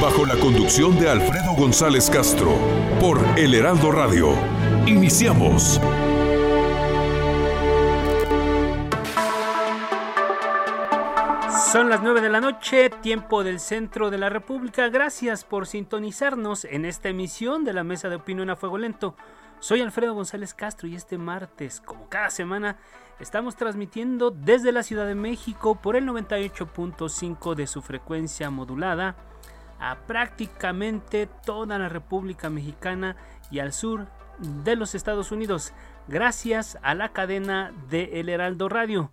bajo la conducción de Alfredo González Castro, por El Heraldo Radio. Iniciamos. Son las 9 de la noche, tiempo del centro de la República. Gracias por sintonizarnos en esta emisión de la Mesa de Opinión a Fuego Lento. Soy Alfredo González Castro y este martes, como cada semana, estamos transmitiendo desde la Ciudad de México por el 98.5 de su frecuencia modulada a prácticamente toda la República Mexicana y al sur de los Estados Unidos, gracias a la cadena de El Heraldo Radio.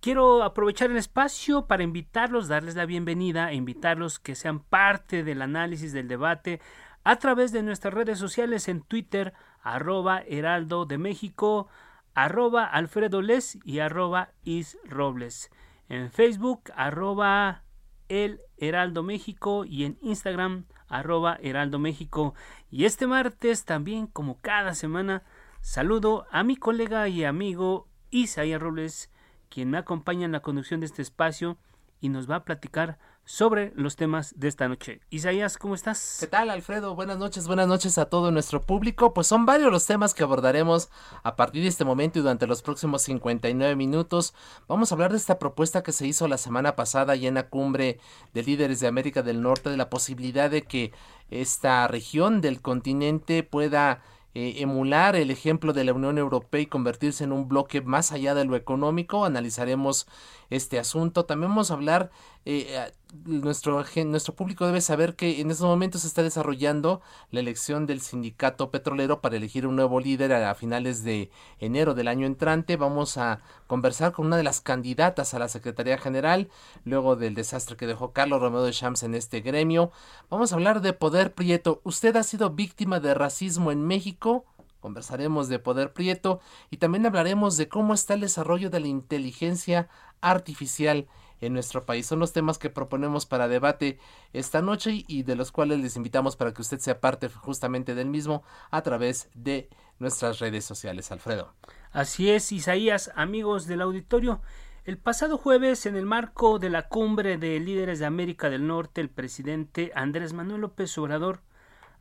Quiero aprovechar el espacio para invitarlos, darles la bienvenida e invitarlos que sean parte del análisis del debate a través de nuestras redes sociales en Twitter, arroba Heraldo de México, arroba Alfredo Les y arroba Is Robles. En Facebook, arroba El Heraldo México y en Instagram, arroba Heraldo México. Y este martes también, como cada semana, saludo a mi colega y amigo Isaías Robles, quien me acompaña en la conducción de este espacio y nos va a platicar sobre los temas de esta noche. Isaías, ¿cómo estás? ¿Qué tal, Alfredo? Buenas noches, buenas noches a todo nuestro público. Pues son varios los temas que abordaremos a partir de este momento y durante los próximos 59 minutos. Vamos a hablar de esta propuesta que se hizo la semana pasada y en la cumbre de líderes de América del Norte, de la posibilidad de que esta región del continente pueda eh, emular el ejemplo de la Unión Europea y convertirse en un bloque más allá de lo económico. Analizaremos este asunto. También vamos a hablar, eh, nuestro, nuestro público debe saber que en estos momentos se está desarrollando la elección del sindicato petrolero para elegir un nuevo líder a, finales de enero del año entrante. Vamos a conversar con una de las candidatas a la Secretaría General, luego del desastre que dejó Carlos Romeo de Champs en este gremio. Vamos a hablar de Poder Prieto. ¿Usted ha sido víctima de racismo en México? Conversaremos de Poder Prieto y también hablaremos de cómo está el desarrollo de la inteligencia artificial en nuestro país. Son los temas que proponemos para debate esta noche y de los cuales les invitamos para que usted sea parte justamente del mismo a través de nuestras redes sociales. Alfredo. Así es, Isaías, amigos del auditorio. El pasado jueves, en el marco de la cumbre de líderes de América del Norte, el presidente Andrés Manuel López Obrador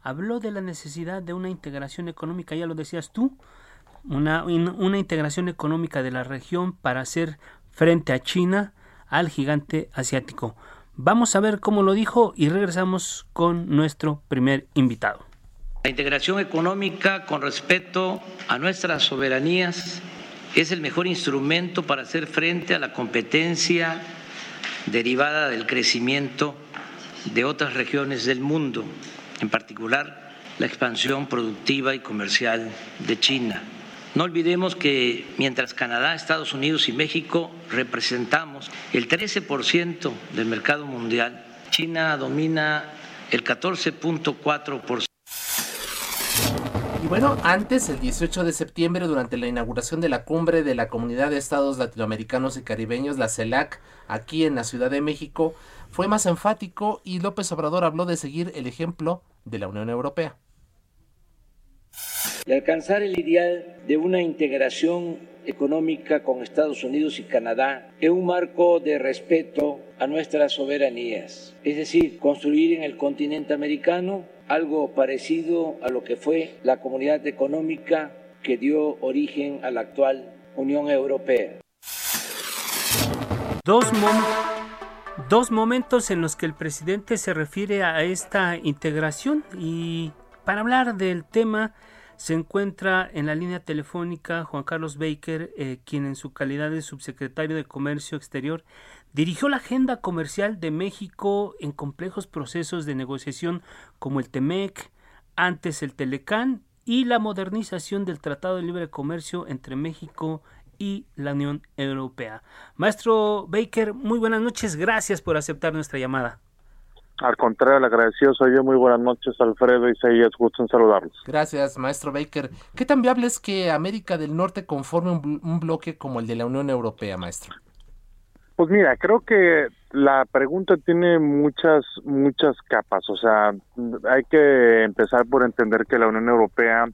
habló de la necesidad de una integración económica, ya lo decías tú, una, una integración económica de la región para hacer frente a China, al gigante asiático. Vamos a ver cómo lo dijo y regresamos con nuestro primer invitado. La integración económica con respecto a nuestras soberanías es el mejor instrumento para hacer frente a la competencia derivada del crecimiento de otras regiones del mundo en particular la expansión productiva y comercial de China. No olvidemos que mientras Canadá, Estados Unidos y México representamos el 13% del mercado mundial, China domina el 14.4%. Y bueno, antes, el 18 de septiembre, durante la inauguración de la cumbre de la Comunidad de Estados Latinoamericanos y Caribeños, la CELAC, aquí en la Ciudad de México, fue más enfático y López Obrador habló de seguir el ejemplo de la Unión Europea. Y alcanzar el ideal de una integración económica con Estados Unidos y Canadá en un marco de respeto a nuestras soberanías, es decir, construir en el continente americano algo parecido a lo que fue la comunidad económica que dio origen a la actual Unión Europea. Dos, dos momentos en los que el presidente se refiere a esta integración y para hablar del tema se encuentra en la línea telefónica Juan Carlos Baker, eh, quien en su calidad de subsecretario de Comercio Exterior dirigió la agenda comercial de México en complejos procesos de negociación como el TEMEC, antes el Telecán y la modernización del Tratado de Libre Comercio entre México y la Unión Europea. Maestro Baker, muy buenas noches, gracias por aceptar nuestra llamada. Al contrario, le agradecido soy yo. Muy buenas noches, Alfredo y Isaías. Gusto en saludarlos. Gracias, maestro Baker. ¿Qué tan viable es que América del Norte conforme un, bloque como el de la Unión Europea, maestro? Pues mira, creo que la pregunta tiene muchas, muchas capas. O sea, hay que empezar por entender que la Unión Europea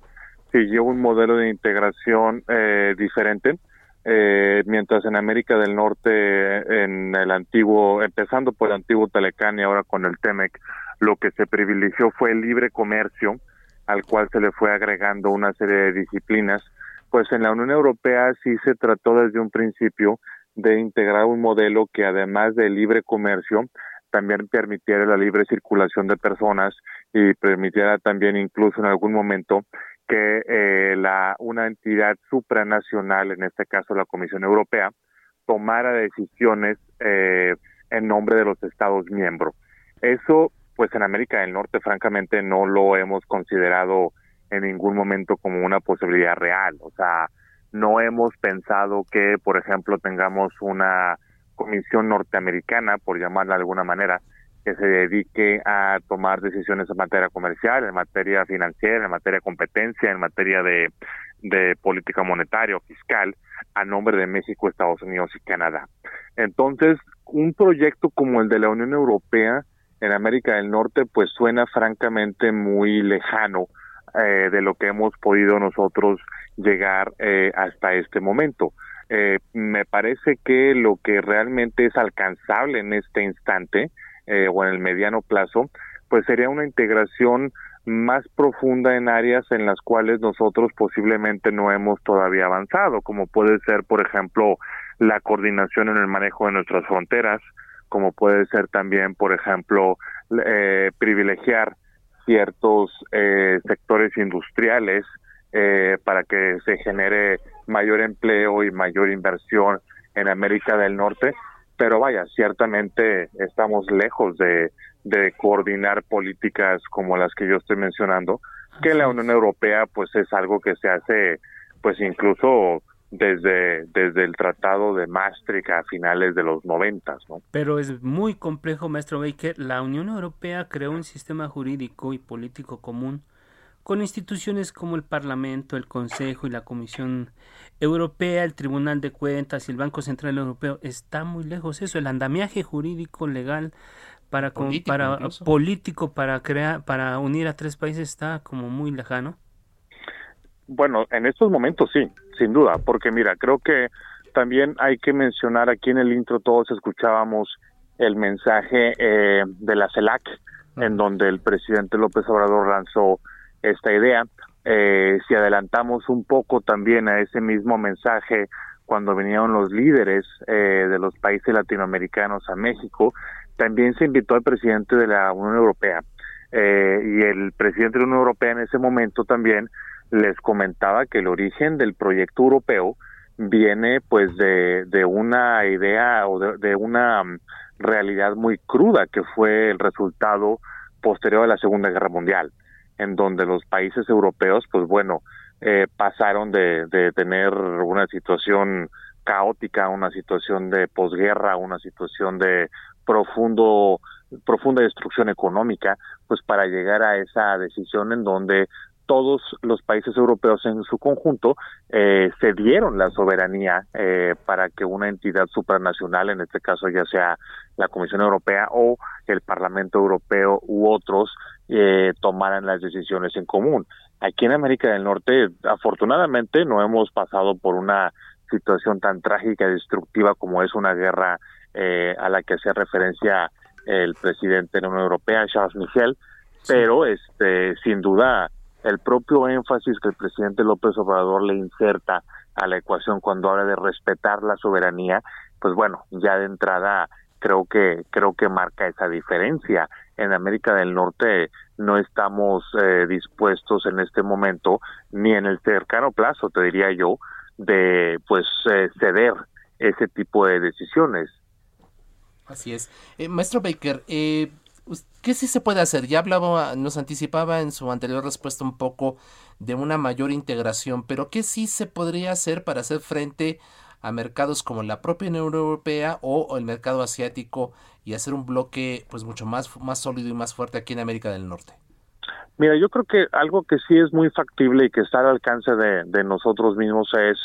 siguió un modelo de integración eh, diferente eh, mientras en América del Norte, en el antiguo, empezando por el antiguo Telecán y ahora con el Temec, lo que se privilegió fue el libre comercio, al cual se le fue agregando una serie de disciplinas, pues en la Unión Europea sí se trató desde un principio de integrar un modelo que además del libre comercio, también permitiera la libre circulación de personas y permitiera también incluso en algún momento que eh, la, una entidad supranacional, en este caso la Comisión Europea, tomara decisiones eh, en nombre de los Estados miembros. Eso, pues en América del Norte, francamente, no lo hemos considerado en ningún momento como una posibilidad real. O sea, no hemos pensado que, por ejemplo, tengamos una comisión norteamericana, por llamarla de alguna manera, que se dedique a tomar decisiones en materia comercial, en materia financiera, en materia de competencia, en materia de, política monetaria o fiscal a nombre de México, Estados Unidos y Canadá. Entonces, un proyecto como el de la Unión Europea en América del Norte, pues suena francamente muy lejano eh, de lo que hemos podido nosotros llegar eh, hasta este momento. Eh, me parece que lo que realmente es alcanzable en este instante eh, o en el mediano plazo, pues sería una integración más profunda en áreas en las cuales nosotros posiblemente no hemos todavía avanzado, como puede ser, por ejemplo, la coordinación en el manejo de nuestras fronteras, como puede ser también, por ejemplo, eh, privilegiar ciertos eh, sectores industriales eh, para que se genere mayor empleo y mayor inversión en América del Norte pero vaya, ciertamente estamos lejos de, coordinar políticas como las que yo estoy mencionando, que la Unión Europea pues es algo que se hace pues incluso desde, desde el Tratado de Maastricht a finales de los noventas, ¿no? Pero es muy complejo, maestro Baker. La Unión Europea creó un sistema jurídico y político común con instituciones como el Parlamento, el Consejo y la Comisión Europea, el Tribunal de Cuentas y el Banco Central Europeo. Está muy lejos eso, el andamiaje jurídico legal para político, para político para crear para unir a tres países está como muy lejano. Bueno, en estos momentos sí, sin duda, porque mira, creo que también hay que mencionar aquí en el intro todos escuchábamos el mensaje eh, de la CELAC, en donde el presidente López Obrador lanzó esta idea. Eh, si adelantamos un poco también a ese mismo mensaje cuando vinieron los líderes eh, de los países latinoamericanos a México, también se invitó al presidente de la Unión Europea. Eh, y el presidente de la Unión Europea en ese momento también les comentaba que el origen del proyecto europeo viene pues de, una idea o de, de una mm, realidad muy cruda que fue el resultado posterior a la Segunda Guerra Mundial en donde los países europeos, pues bueno, eh, pasaron de, de tener una situación caótica, una situación de posguerra, una situación de profundo profunda destrucción económica, pues para llegar a esa decisión en donde todos los países europeos en su conjunto eh, cedieron la soberanía eh, para que una entidad supranacional, en este caso ya sea la Comisión Europea o el Parlamento Europeo u otros, eh, tomaran las decisiones en común. Aquí en América del Norte, afortunadamente, no hemos pasado por una situación tan trágica y destructiva como es una guerra eh, a la que hace referencia el presidente de la Unión Europea, Charles Michel, pero este sin duda el propio énfasis que el presidente López Obrador le inserta a la ecuación cuando habla de respetar la soberanía, pues bueno, ya de entrada creo que creo que marca esa diferencia. En América del Norte no estamos eh, dispuestos en este momento ni en el cercano plazo, te diría yo, de pues eh, ceder ese tipo de decisiones. Así es. Eh, maestro Baker, eh, ¿qué sí se puede hacer? Ya hablaba, nos anticipaba en su anterior respuesta un poco de una mayor integración, pero ¿qué sí se podría hacer para hacer frente a mercados como la propia Unión Europea o, el mercado asiático y hacer un bloque pues mucho más, más sólido y más fuerte aquí en América del Norte? Mira, yo creo que algo que sí es muy factible y que está al alcance de, de nosotros mismos es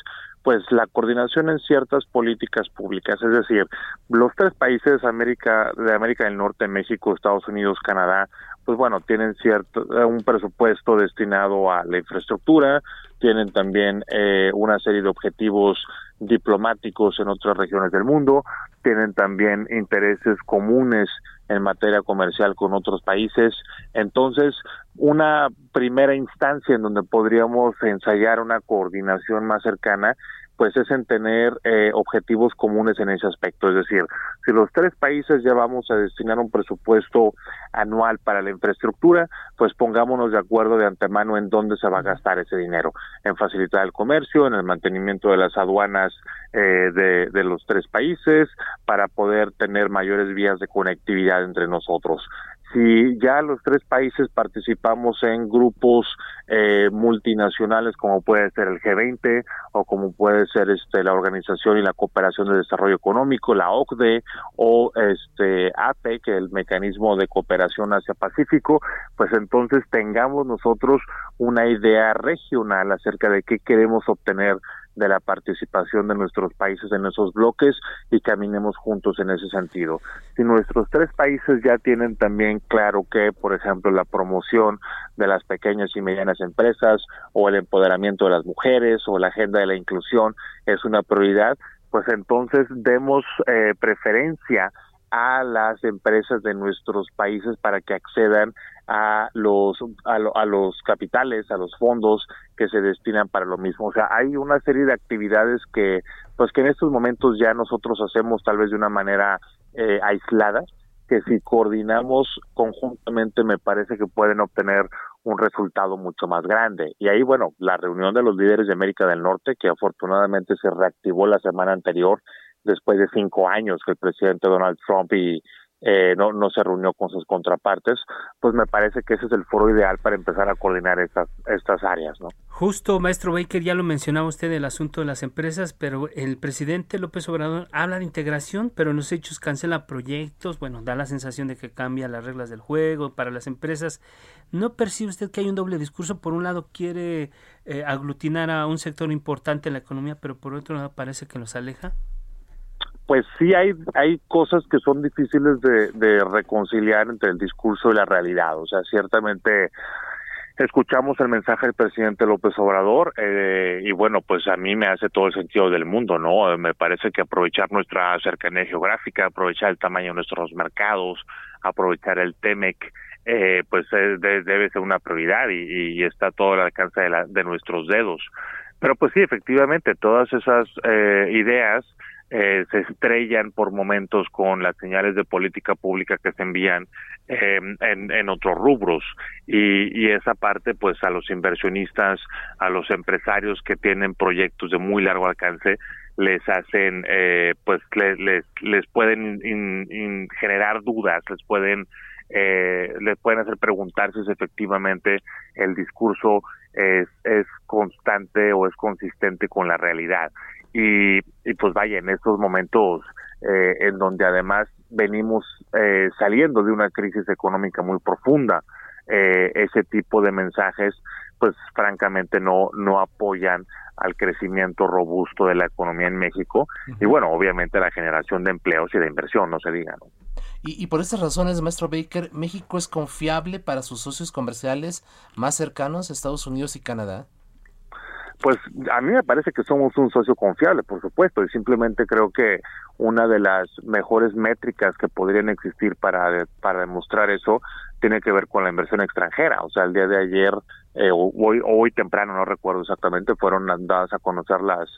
pues la coordinación en ciertas políticas públicas, es decir, los tres países América de América del Norte, México, Estados Unidos, Canadá, pues bueno, tienen cierto un presupuesto destinado a la infraestructura, tienen también eh, una serie de objetivos diplomáticos en otras regiones del mundo, tienen también intereses comunes en materia comercial con otros países. Entonces, una primera instancia en donde podríamos ensayar una coordinación más cercana pues es en tener eh, objetivos comunes en ese aspecto. Es decir, si los tres países ya vamos a destinar un presupuesto anual para la infraestructura, pues pongámonos de acuerdo de antemano en dónde se va a gastar ese dinero, en facilitar el comercio, en el mantenimiento de las aduanas eh, de, de los tres países, para poder tener mayores vías de conectividad entre nosotros si ya los tres países participamos en grupos eh, multinacionales como puede ser el G20 o como puede ser este la Organización y la Cooperación de Desarrollo Económico, la OCDE o este APE, que es el Mecanismo de Cooperación Asia Pacífico, pues entonces tengamos nosotros una idea regional acerca de qué queremos obtener de la participación de nuestros países en esos bloques y caminemos juntos en ese sentido. Si nuestros tres países ya tienen también claro que, por ejemplo, la promoción de las pequeñas y medianas empresas o el empoderamiento de las mujeres o la agenda de la inclusión es una prioridad, pues entonces demos eh, preferencia a las empresas de nuestros países para que accedan a los a, los capitales, a los fondos que se destinan para lo mismo. O sea, hay una serie de actividades que pues que en estos momentos ya nosotros hacemos tal vez de una manera eh, aislada, que si coordinamos conjuntamente me parece que pueden obtener un resultado mucho más grande. Y ahí, bueno, la reunión de los líderes de América del Norte, que afortunadamente se reactivó la semana anterior, después de cinco años que el presidente Donald Trump y eh, no, no se reunió con sus contrapartes, pues me parece que ese es el foro ideal para empezar a coordinar estas, estas áreas, ¿no? Justo, maestro Baker, ya lo mencionaba usted el asunto de las empresas, pero el presidente López Obrador habla de integración, pero en los hechos cancela proyectos, bueno, da la sensación de que cambia las reglas del juego para las empresas. ¿No percibe usted que hay un doble discurso? Por un lado quiere eh, aglutinar a un sector importante en la economía, pero por otro lado parece que los aleja pues sí hay hay cosas que son difíciles de, reconciliar entre el discurso y la realidad. O sea, ciertamente escuchamos el mensaje del presidente López Obrador eh, y bueno, pues a mí me hace todo el sentido del mundo, ¿no? Me parece que aprovechar nuestra cercanía geográfica, aprovechar el tamaño de nuestros mercados, aprovechar el TEMEC, eh, pues debe ser una prioridad y, y, está todo al alcance de, la, de nuestros dedos. Pero pues sí, efectivamente, todas esas eh, ideas eh, se estrellan por momentos con las señales de política pública que se envían eh, en, en, otros rubros. Y, y, esa parte pues a los inversionistas, a los empresarios que tienen proyectos de muy largo alcance les hacen eh, pues les, les, les pueden generar dudas, les pueden eh, les pueden hacer preguntarse si efectivamente el discurso es, es constante o es consistente con la realidad y, y pues vaya, en estos momentos eh, en donde además venimos eh, saliendo de una crisis económica muy profunda, eh, ese tipo de mensajes pues francamente no, no apoyan al crecimiento robusto de la economía en México y bueno, obviamente la generación de empleos y de inversión, no se diga, ¿no? Y, y por esas razones, maestro Baker, ¿México es confiable para sus socios comerciales más cercanos, Estados Unidos y Canadá? Pues a mí me parece que somos un socio confiable, por supuesto, y simplemente creo que una de las mejores métricas que podrían existir para, para demostrar eso tiene que ver con la inversión extranjera. O sea, el día de ayer, eh, hoy, hoy temprano, no recuerdo exactamente, fueron dadas a conocer las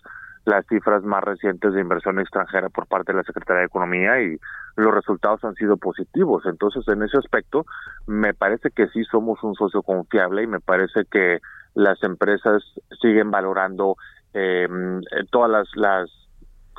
las cifras más recientes de inversión extranjera por parte de la Secretaría de Economía y los resultados han sido positivos. Entonces, en ese aspecto, me parece que sí somos un socio confiable y me parece que las empresas siguen valorando eh, todas las, las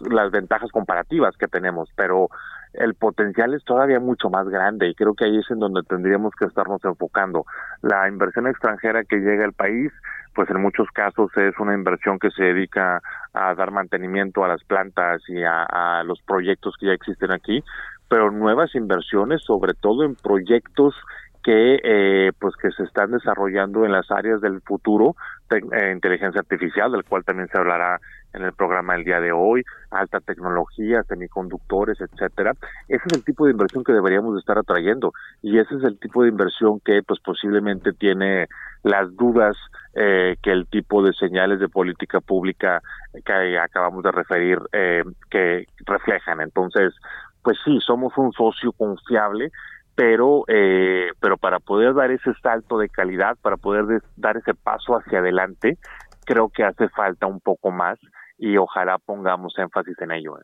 las ventajas comparativas que tenemos, pero el potencial es todavía mucho más grande y creo que ahí es en donde tendríamos que estarnos enfocando. La inversión extranjera que llega al país, pues en muchos casos es una inversión que se dedica a dar mantenimiento a las plantas y a, los proyectos que ya existen aquí, pero nuevas inversiones, sobre todo en proyectos que eh, pues que se están desarrollando en las áreas del futuro, eh, inteligencia artificial, del cual también se hablará en el programa el día de hoy, alta tecnología, semiconductores, etcétera. Ese es el tipo de inversión que deberíamos estar atrayendo y ese es el tipo de inversión que pues posiblemente tiene las dudas eh, que el tipo de señales de política pública que acabamos de referir eh, que reflejan. Entonces, pues sí, somos un socio confiable, pero eh, pero para poder dar ese salto de calidad, para poder dar ese paso hacia adelante, creo que hace falta un poco más y ojalá pongamos énfasis en ello.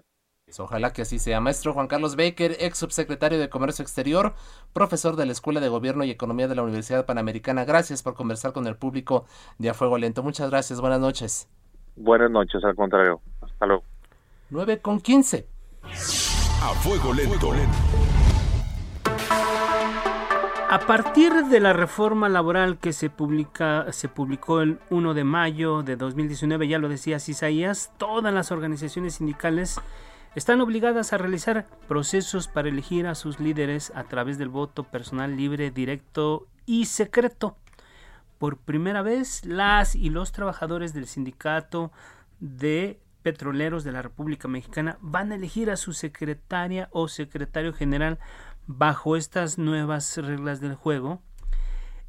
Pues ojalá que así sea. Maestro Juan Carlos Baker, ex subsecretario de Comercio Exterior, profesor de la Escuela de Gobierno y Economía de la Universidad Panamericana. Gracias por conversar con el público de A Fuego Lento. Muchas gracias. Buenas noches. Buenas noches, al contrario. Hasta luego. 9 con 15. A Fuego Lento. A partir de la reforma laboral que se, publica, se publicó el 1 de mayo de 2019, ya lo decía Isaías, todas las organizaciones sindicales están obligadas a realizar procesos para elegir a sus líderes a través del voto personal libre, directo y secreto. Por primera vez, las y los trabajadores del sindicato de petroleros de la República Mexicana van a elegir a su secretaria o secretario general bajo estas nuevas reglas del juego.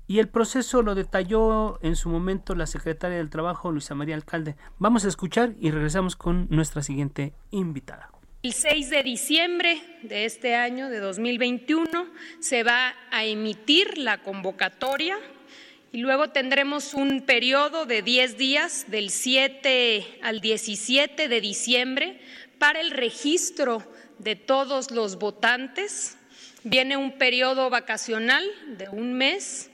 Y el proceso lo detalló en su momento la secretaria del Trabajo, Luisa María Alcalde. Vamos a escuchar y regresamos con nuestra siguiente invitada. El 6 de diciembre de este año, de 2021, se va a emitir la convocatoria y luego tendremos un periodo de 10 días, del 7 al 17 de diciembre, para el registro de todos los votantes. Viene un periodo vacacional de un mes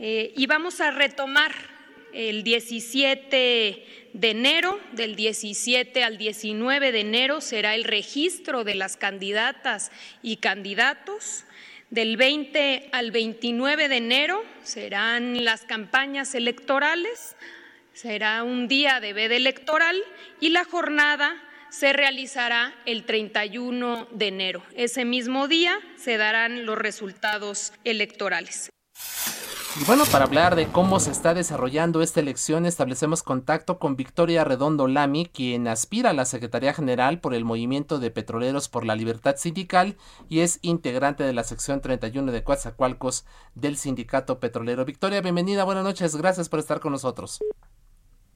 eh, y vamos a retomar el 17 de enero, del 17 al 19 de enero será el registro de las candidatas y candidatos. Del 20 al 29 de enero serán las campañas electorales, será un día de veda electoral y la jornada se realizará el 31 de enero. Ese mismo día se darán los resultados electorales. Y bueno, para hablar de cómo se está desarrollando esta elección, establecemos contacto con Victoria Redondo Lamy, quien aspira a la Secretaría General por el Movimiento de Petroleros por la Libertad Sindical y es integrante de la sección 31 de Coatzacoalcos del Sindicato Petrolero. Victoria, bienvenida, buenas noches, gracias por estar con nosotros.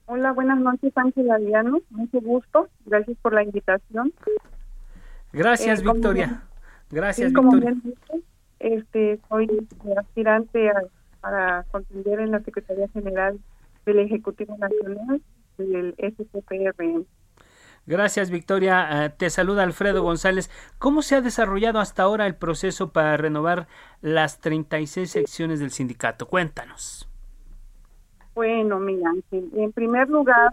Hola, buenas noches, Ángela Diano. Mucho gusto. Gracias por la invitación. Gracias, eh, Victoria. Gracias, Victoria. este, soy aspirante para contender en la Secretaría General del Ejecutivo Nacional del SCPRM. Gracias, Victoria. Eh, te saluda Alfredo González. ¿Cómo se ha desarrollado hasta ahora el proceso para renovar las 36 secciones del sindicato? Cuéntanos. Bueno, mira, en primer lugar,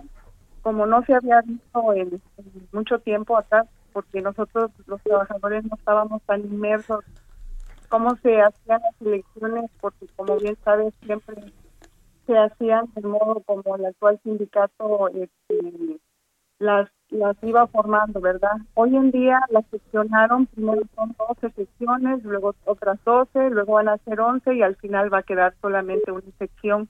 como no se había visto en, mucho tiempo atrás, porque nosotros los trabajadores no estábamos tan inmersos cómo se hacían las elecciones, porque como bien sabes, siempre se hacían de modo como el actual sindicato este, las las iba formando, ¿verdad? Hoy en día las seccionaron, primero son 12 secciones, luego otras 12, luego van a ser 11 y al final va a quedar solamente una sección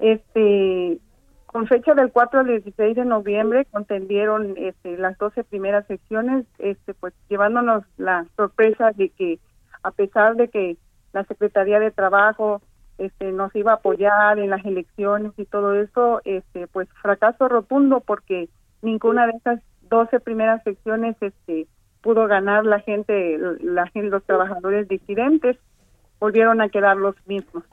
este, con fecha del 4 al 16 de noviembre contendieron este, las 12 primeras secciones, este, pues llevándonos la sorpresa de que a pesar de que la Secretaría de Trabajo este, nos iba a apoyar en las elecciones y todo eso, este, pues fracaso rotundo porque ninguna de esas 12 primeras secciones este, pudo ganar la gente, la los trabajadores disidentes, volvieron a quedar los mismos.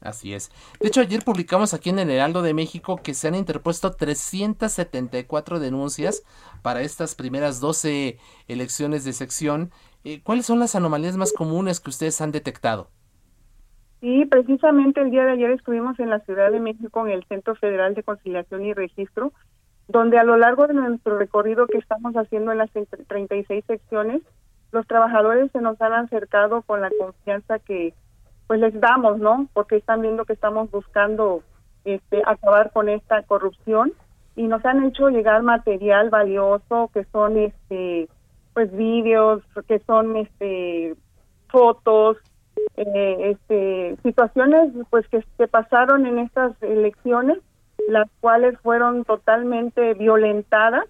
Así es. De hecho, ayer publicamos aquí en el Heraldo de México que se han interpuesto 374 denuncias para estas primeras 12 elecciones de sección. ¿Cuáles son las anomalías más comunes que ustedes han detectado? Sí, precisamente el día de ayer estuvimos en la Ciudad de México en el Centro Federal de Conciliación y Registro, donde a lo largo de nuestro recorrido que estamos haciendo en las 36 secciones, los trabajadores se nos han acercado con la confianza que pues les damos, ¿no? Porque están viendo que estamos buscando este, acabar con esta corrupción y nos han hecho llegar material valioso que son este pues vídeos, que son este fotos, eh, este situaciones pues que, que pasaron en estas elecciones, las cuales fueron totalmente violentadas,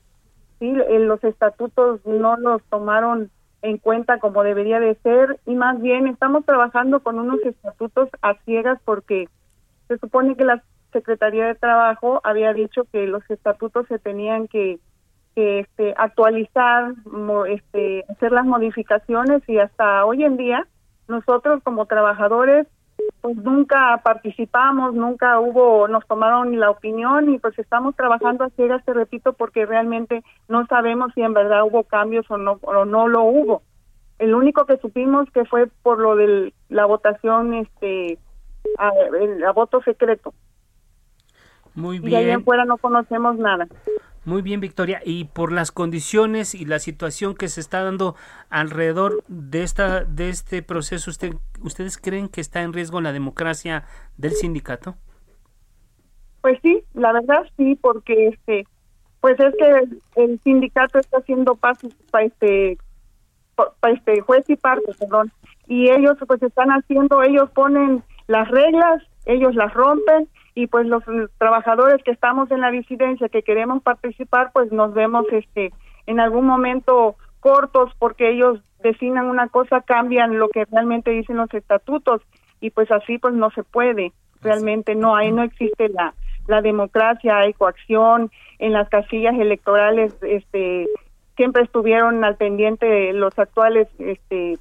sí, los estatutos no los tomaron en cuenta como debería de ser y más bien estamos trabajando con unos estatutos a ciegas porque se supone que la Secretaría de Trabajo había dicho que los estatutos se tenían que, este, actualizar, este, hacer las modificaciones y hasta hoy en día nosotros como trabajadores pues nunca participamos, nunca hubo, nos tomaron la opinión y pues estamos trabajando a ciegas, te repito, porque realmente no sabemos si en verdad hubo cambios o no, o no lo hubo. El único que supimos que fue por lo de la votación, este, a, el, voto secreto. Muy bien. Y ahí en fuera no conocemos nada. Muy bien, Victoria. Y por las condiciones y la situación que se está dando alrededor de esta de este proceso, ¿usted, ¿ustedes creen que está en riesgo la democracia del sindicato? Pues sí, la verdad sí, porque este, pues es que el, sindicato está haciendo pasos para este, para este juez y parte, perdón, y ellos pues están haciendo, ellos ponen las reglas, ellos las rompen y pues los trabajadores que estamos en la disidencia que queremos participar pues nos vemos este en algún momento cortos porque ellos designan una cosa cambian lo que realmente dicen los estatutos y pues así pues no se puede. Realmente no hay no existe la la democracia hay coacción en las casillas electorales este siempre estuvieron al pendiente los actuales este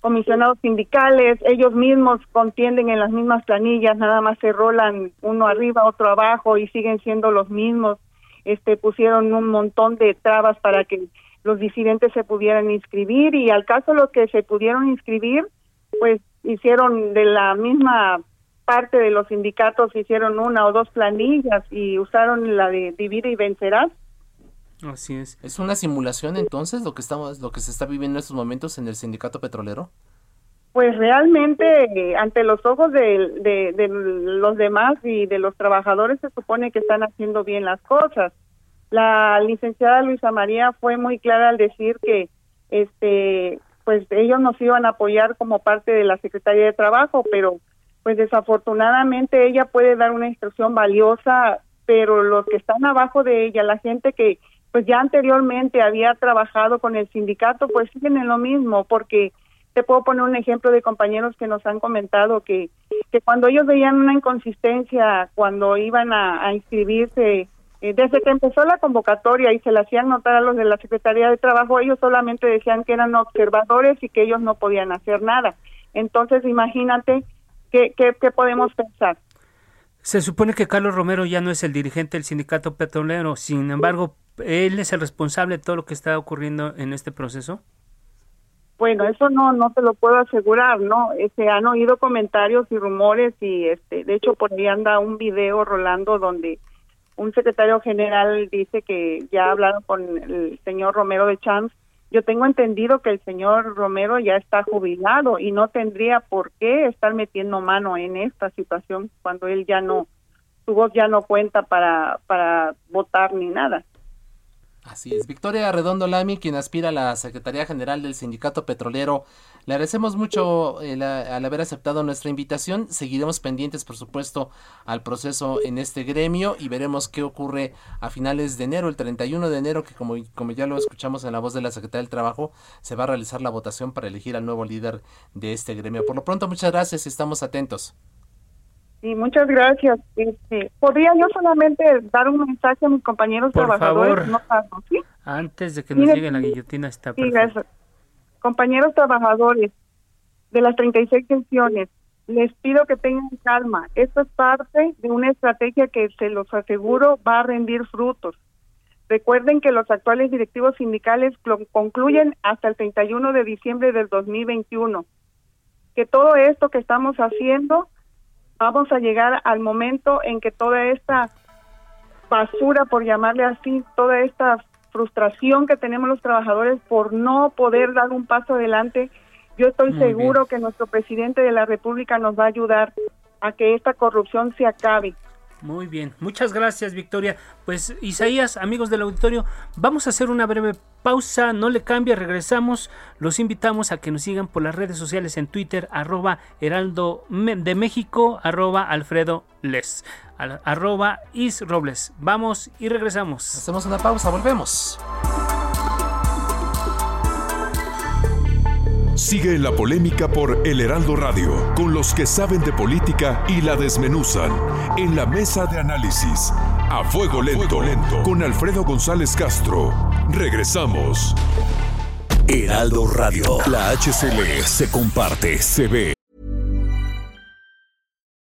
comisionados sindicales, ellos mismos contienden en las mismas planillas, nada más se rolan uno arriba, otro abajo y siguen siendo los mismos. Este pusieron un montón de trabas para que los disidentes se pudieran inscribir y al caso los que se pudieron inscribir, pues hicieron de la misma parte de los sindicatos hicieron una o dos planillas y usaron la de divide y vencerás Así es. ¿Es una simulación entonces lo que estamos, lo que se está viviendo en estos momentos en el sindicato petrolero? Pues realmente ante los ojos de, de, los demás y de los trabajadores se supone que están haciendo bien las cosas. La licenciada Luisa María fue muy clara al decir que este pues ellos nos iban a apoyar como parte de la Secretaría de Trabajo, pero pues desafortunadamente ella puede dar una instrucción valiosa, pero los que están abajo de ella, la gente que pues ya anteriormente había trabajado con el sindicato, pues siguen en lo mismo, porque te puedo poner un ejemplo de compañeros que nos han comentado que, que cuando ellos veían una inconsistencia, cuando iban a, inscribirse, eh, desde que empezó la convocatoria y se la hacían notar a los de la Secretaría de Trabajo, ellos solamente decían que eran observadores y que ellos no podían hacer nada. Entonces, imagínate qué, qué, qué podemos pensar. Se supone que Carlos Romero ya no es el dirigente del sindicato petrolero, sin embargo, ¿Él es el responsable de todo lo que está ocurriendo en este proceso? Bueno, eso no no te lo puedo asegurar, ¿no? Se este, han oído comentarios y rumores y este de hecho por ahí anda un video rolando donde un secretario general dice que ya hablaron con el señor Romero de Champs. Yo tengo entendido que el señor Romero ya está jubilado y no tendría por qué estar metiendo mano en esta situación cuando él ya no su voz ya no cuenta para para votar ni nada. Así es. Victoria Redondo Lami, quien aspira a la Secretaría General del Sindicato Petrolero. Le agradecemos mucho el, al haber aceptado nuestra invitación. Seguiremos pendientes, por supuesto, al proceso en este gremio y veremos qué ocurre a finales de enero, el 31 de enero, que como, como ya lo escuchamos en la voz de la Secretaría del Trabajo, se va a realizar la votación para elegir al nuevo líder de este gremio. Por lo pronto, muchas gracias y estamos atentos. Sí, muchas gracias. Este, ¿Podría yo solamente dar un mensaje a mis compañeros Por trabajadores? Favor. Antes de que nos llegue la guillotina está sí, Compañeros trabajadores de las 36 sesiones, les pido que tengan calma. Esto es parte de una estrategia que, se los aseguro, va a rendir frutos. Recuerden que los actuales directivos sindicales concluyen hasta el 31 de diciembre del 2021. Que todo esto que estamos haciendo, vamos a llegar al momento en que toda esta basura, por llamarle así, toda esta frustración que tenemos los trabajadores por no poder dar un paso adelante, yo estoy seguro que nuestro presidente de la República nos va a ayudar a que esta corrupción se acabe. Muy bien, muchas gracias Victoria. Pues Isaías, amigos del auditorio, vamos a hacer una breve pausa, no le cambie, regresamos. Los invitamos a que nos sigan por las redes sociales en Twitter, arroba Heraldo de México, arroba Alfredo Les, arroba Is Robles. Vamos y regresamos. Hacemos una pausa, volvemos. Sigue en la polémica por El Heraldo Radio, con los que saben de política y la desmenuzan. En la mesa de análisis, a fuego lento, lento con Alfredo González Castro. Regresamos. Heraldo Radio, la HCL se comparte, se ve.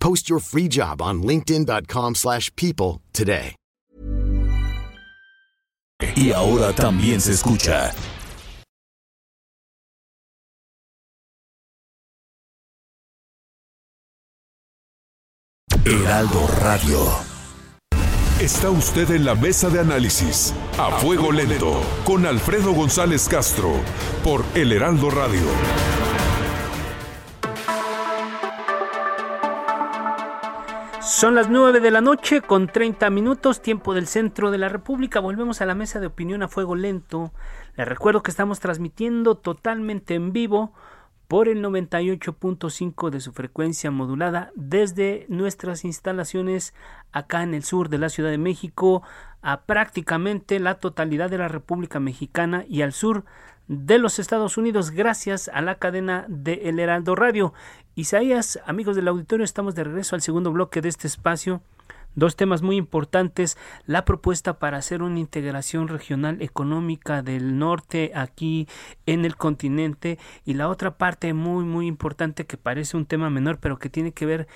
Post your free job on linkedin.com/people today. Y ahora también se escucha. Heraldo Radio. Está usted en la mesa de análisis, a fuego lento, con Alfredo González Castro, por El Heraldo Radio. Son las 9 de la noche con 30 minutos, tiempo del centro de la República. Volvemos a la mesa de opinión a fuego lento. Les recuerdo que estamos transmitiendo totalmente en vivo por el 98.5 de su frecuencia modulada desde nuestras instalaciones acá en el sur de la Ciudad de México a prácticamente la totalidad de la República Mexicana y al sur de los Estados Unidos gracias a la cadena de El Heraldo Radio. Isaías, amigos del auditorio, estamos de regreso al segundo bloque de este espacio. Dos temas muy importantes, la propuesta para hacer una integración regional económica del norte aquí en el continente y la otra parte muy muy importante que parece un tema menor pero que tiene que ver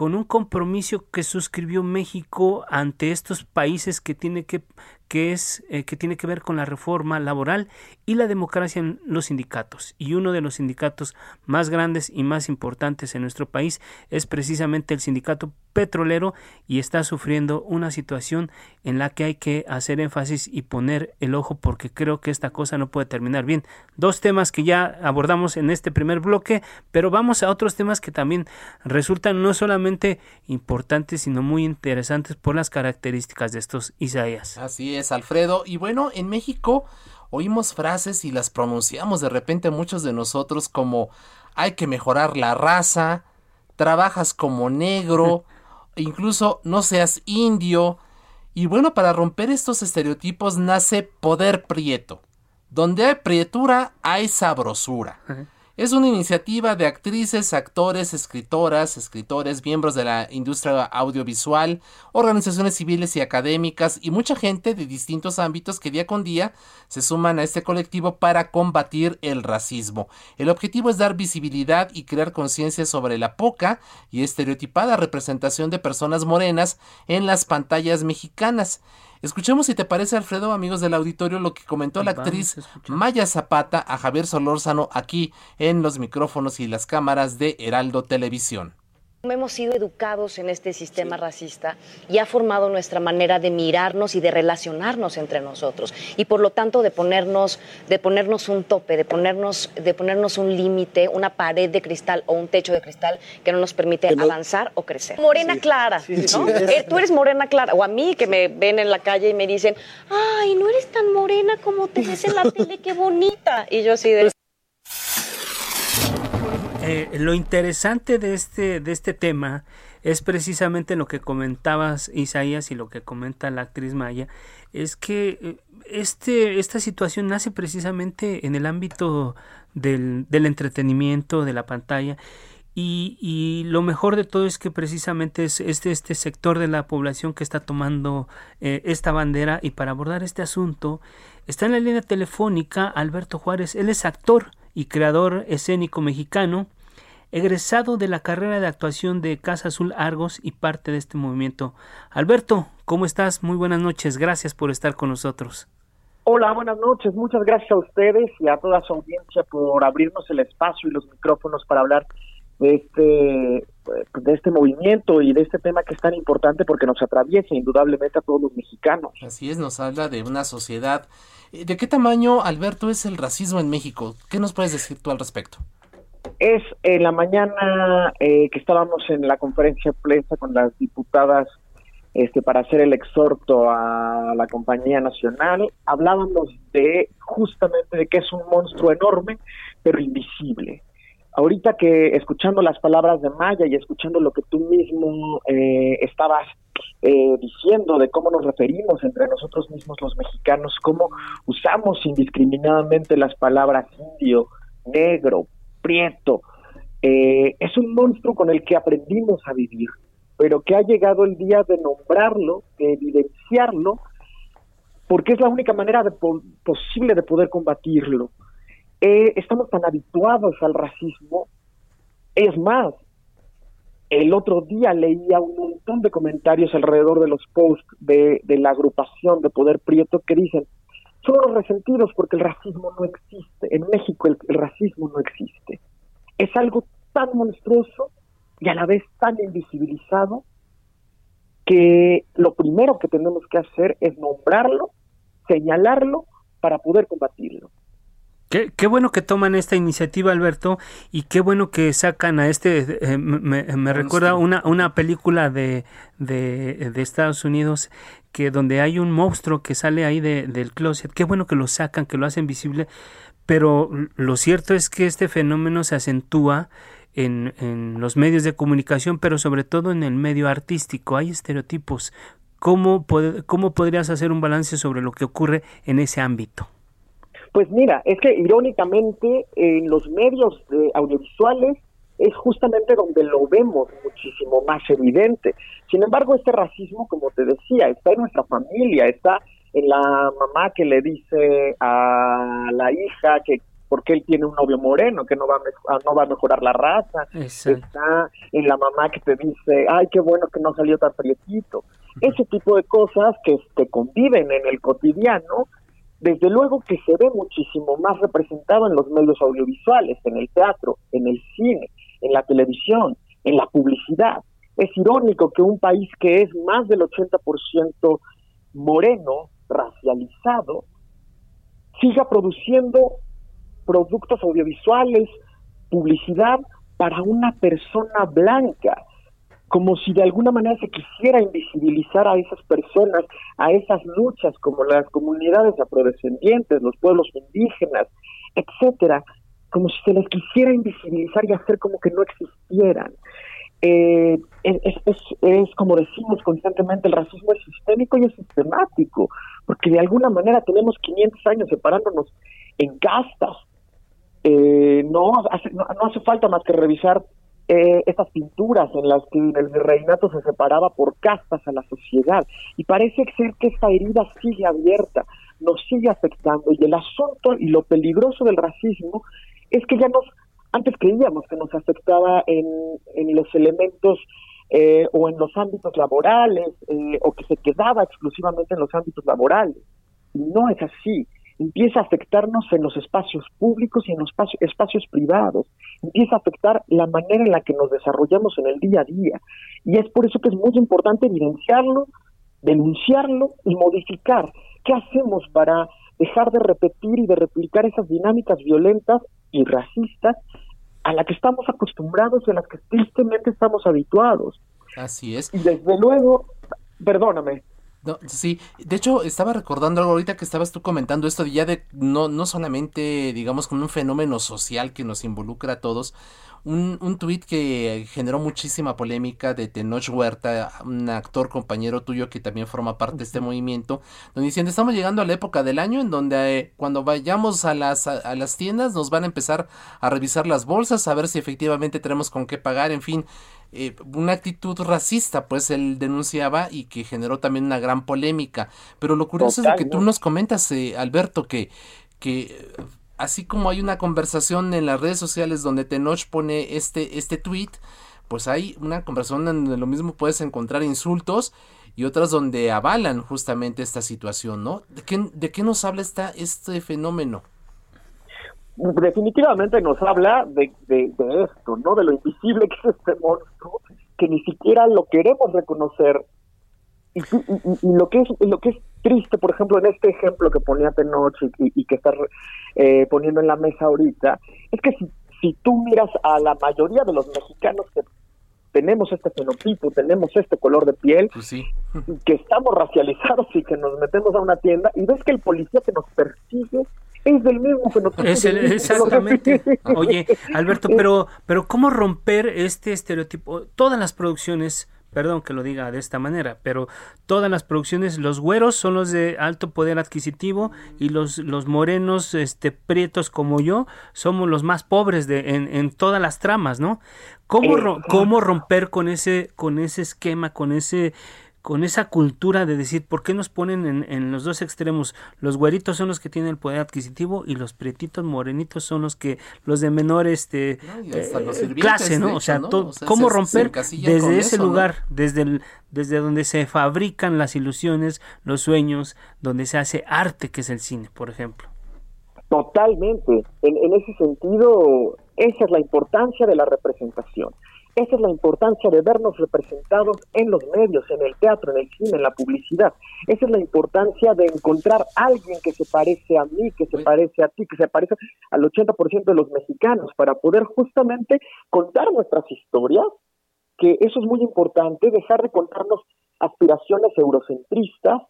con un compromiso que suscribió México ante estos países que tiene que que es eh, que tiene que ver con la reforma laboral y la democracia en los sindicatos y uno de los sindicatos más grandes y más importantes en nuestro país es precisamente el sindicato petrolero y está sufriendo una situación en la que hay que hacer énfasis y poner el ojo porque creo que esta cosa no puede terminar bien. Dos temas que ya abordamos en este primer bloque, pero vamos a otros temas que también resultan no solamente importantes sino muy interesantes por las características de estos Isaías. Así es, Alfredo. Y bueno, en México oímos frases y las pronunciamos de repente muchos de nosotros como hay que mejorar la raza, trabajas como negro, incluso no seas indio. Y bueno, para romper estos estereotipos nace Poder Prieto. Donde hay prietura, hay sabrosura. Es una iniciativa de actrices, actores, escritoras, escritores, miembros de la industria audiovisual, organizaciones civiles y académicas y mucha gente de distintos ámbitos que día con día se suman a este colectivo para combatir el racismo. El objetivo es dar visibilidad y crear conciencia sobre la poca y estereotipada representación de personas morenas en las pantallas mexicanas. Escuchemos si te parece, Alfredo, amigos del auditorio, lo que comentó la actriz Maya Zapata a Javier Solórzano aquí en los micrófonos y las cámaras de Heraldo Televisión. Hemos sido educados en este sistema racista y ha formado nuestra manera de mirarnos y de relacionarnos entre nosotros y por lo tanto de ponernos de ponernos un tope, de ponernos de ponernos un límite, una pared de cristal o un techo de cristal que no nos permite avanzar o crecer. Morena clara, ¿no? Eh, tú eres morena clara o a mí que me ven en la calle y me dicen, "Ay, no eres tan morena como te ves en la tele, qué bonita." Y yo así de eh, lo interesante de este, de este tema es precisamente lo que comentabas Isaías y lo que comenta la actriz Maya, es que eh, este, esta situación nace precisamente en el ámbito del, del entretenimiento, de la pantalla, y, y, lo mejor de todo es que precisamente es este, este sector de la población que está tomando eh, esta bandera y para abordar este asunto está en la línea telefónica Alberto Juárez. Él es actor y creador escénico mexicano, egresado de la carrera de actuación de Casa Azul Argos y parte de este movimiento. Alberto, ¿cómo estás? Muy buenas noches. Gracias por estar con nosotros. Hola, buenas noches. Muchas gracias a ustedes y a toda su audiencia por abrirnos el espacio y los micrófonos para hablar de este, de este movimiento y de este tema que es tan importante porque nos atraviesa indudablemente a todos los mexicanos. Así es, nos habla de una sociedad. Eh, ¿De qué tamaño, Alberto, es el racismo en México? ¿Qué nos puedes decir tú al respecto? Es en la mañana eh, que estábamos en la conferencia de prensa con las diputadas este, para hacer el exhorto a la compañía nacional, hablábamos de justamente de que es un monstruo enorme, pero invisible. Ahorita que escuchando las palabras de Maya y escuchando lo que tú mismo eh, estabas eh, diciendo de cómo nos referimos entre nosotros mismos los mexicanos, cómo usamos indiscriminadamente las palabras indio, negro, prieto, eh, es un monstruo con el que aprendimos a vivir, pero que ha llegado el día de nombrarlo, de evidenciarlo, porque es la única manera de posible de poder combatirlo. Eh, estamos tan habituados al racismo. Es más, el otro día leía un montón de comentarios alrededor de los posts de, la agrupación de Poder Prieto que dicen, son los resentidos porque el racismo no existe. En México el, racismo no existe. Es algo tan monstruoso y a la vez tan invisibilizado que lo primero que tenemos que hacer es nombrarlo, señalarlo para poder combatirlo. Qué, bueno que toman esta iniciativa, Alberto, y qué bueno que sacan a este, eh, me, recuerda una, una película de, de, Estados Unidos que donde hay un monstruo que sale ahí de, del closet, qué bueno que lo sacan, que lo hacen visible, pero lo cierto es que este fenómeno se acentúa en, en los medios de comunicación, pero sobre todo en el medio artístico, hay estereotipos. ¿Cómo, ¿Cómo podrías hacer un balance sobre lo que ocurre en ese ámbito? Pues mira, es que irónicamente en los medios audiovisuales es justamente donde lo vemos muchísimo más evidente. Sin embargo, este racismo, como te decía, está en nuestra familia, está en la mamá que le dice a la hija que porque él tiene un novio moreno que no va a, ah, no va a mejorar la raza. Está en la mamá que te dice, ay, qué bueno que no salió tan prietito. Ese tipo de cosas que, que conviven en el cotidiano desde luego que se ve muchísimo más representado en los medios audiovisuales, en el teatro, en el cine, en la televisión, en la publicidad. Es irónico que un país que es más del 80% moreno, racializado, siga produciendo productos audiovisuales, publicidad para una persona blanca como si de alguna manera se quisiera invisibilizar a esas personas, a esas luchas como las comunidades afrodescendientes, los pueblos indígenas, etcétera, como si se les quisiera invisibilizar y hacer como que no existieran. Eh, es, como decimos constantemente, el racismo es sistémico y es sistemático, porque de alguna manera tenemos 500 años separándonos en castas. Eh, no, hace, no hace falta más que revisar eh, estas pinturas en las que el virreinato se separaba por castas a la sociedad. Y parece ser que esta herida sigue abierta, nos sigue afectando. Y el asunto y lo peligroso del racismo es que ya nos, antes creíamos que nos afectaba en, en los elementos eh, o en los ámbitos laborales, eh, o que se quedaba exclusivamente en los ámbitos laborales. No es así empieza a afectarnos en los espacios públicos y en los espacios, privados, empieza a afectar la manera en la que nos desarrollamos en el día a día. Y es por eso que es muy importante evidenciarlo, denunciarlo y modificar. ¿Qué hacemos para dejar de repetir y de replicar esas dinámicas violentas y racistas a las que estamos acostumbrados y a las que tristemente estamos habituados? Así es. Y desde luego, perdóname, no, sí, de hecho estaba recordando algo ahorita que estabas tú comentando esto de ya de no, no solamente digamos como un fenómeno social que nos involucra a todos, un, un tuit que generó muchísima polémica de Tenoch Huerta, un actor compañero tuyo que también forma parte de este movimiento, donde dicen, estamos llegando a la época del año en donde eh, cuando vayamos a las, a, las tiendas nos van a empezar a revisar las bolsas, a ver si efectivamente tenemos con qué pagar, en fin, eh, una actitud racista, pues él denunciaba y que generó también una gran polémica. Pero lo curioso es lo que tú nos comentas, eh, Alberto, que, que así como hay una conversación en las redes sociales donde Tenoch pone este, este tweet, pues hay una conversación donde lo mismo puedes encontrar insultos y otras donde avalan justamente esta situación, ¿no? ¿De qué, de qué nos habla esta, este fenómeno? Definitivamente nos habla de, de, de esto, ¿no? De lo invisible que es este monstruo, que ni siquiera lo queremos reconocer y, lo que es lo que es triste, por ejemplo, en este ejemplo que ponía Tenoch y, y que está eh, poniendo en la mesa ahorita, es que si, si tú miras a la mayoría de los mexicanos que tenemos este fenotipo, tenemos este color de piel, pues que estamos racializados y que nos metemos a una tienda y ves que el policía que nos persigue es del mismo fenotipo. exactamente. Oye, Alberto, pero, pero ¿cómo romper este estereotipo? Todas las producciones perdón que lo diga de esta manera, pero todas las producciones, los güeros son los de alto poder adquisitivo y los, los morenos, este, prietos como yo, somos los más pobres de, en, en todas las tramas, ¿no? ¿Cómo, ¿Cómo romper con ese, con ese esquema, con ese con esa cultura de decir, ¿por qué nos ponen en, en, los dos extremos? Los güeritos son los que tienen el poder adquisitivo y los prietitos morenitos son los que, los de menor este eh, clase, ¿no? o sea, ¿cómo romper desde ese lugar, desde, el, desde donde se fabrican las ilusiones, los sueños, donde se hace arte, que es el cine, por ejemplo? Totalmente. En, en ese sentido, esa es la importancia de la representación. Esa es la importancia de vernos representados en los medios, en el teatro, en el cine, en la publicidad. Esa es la importancia de encontrar a alguien que se parece a mí, que se parece a ti, que se parece al 80% de los mexicanos, para poder justamente contar nuestras historias, que eso es muy importante, dejar de contarnos aspiraciones eurocentristas,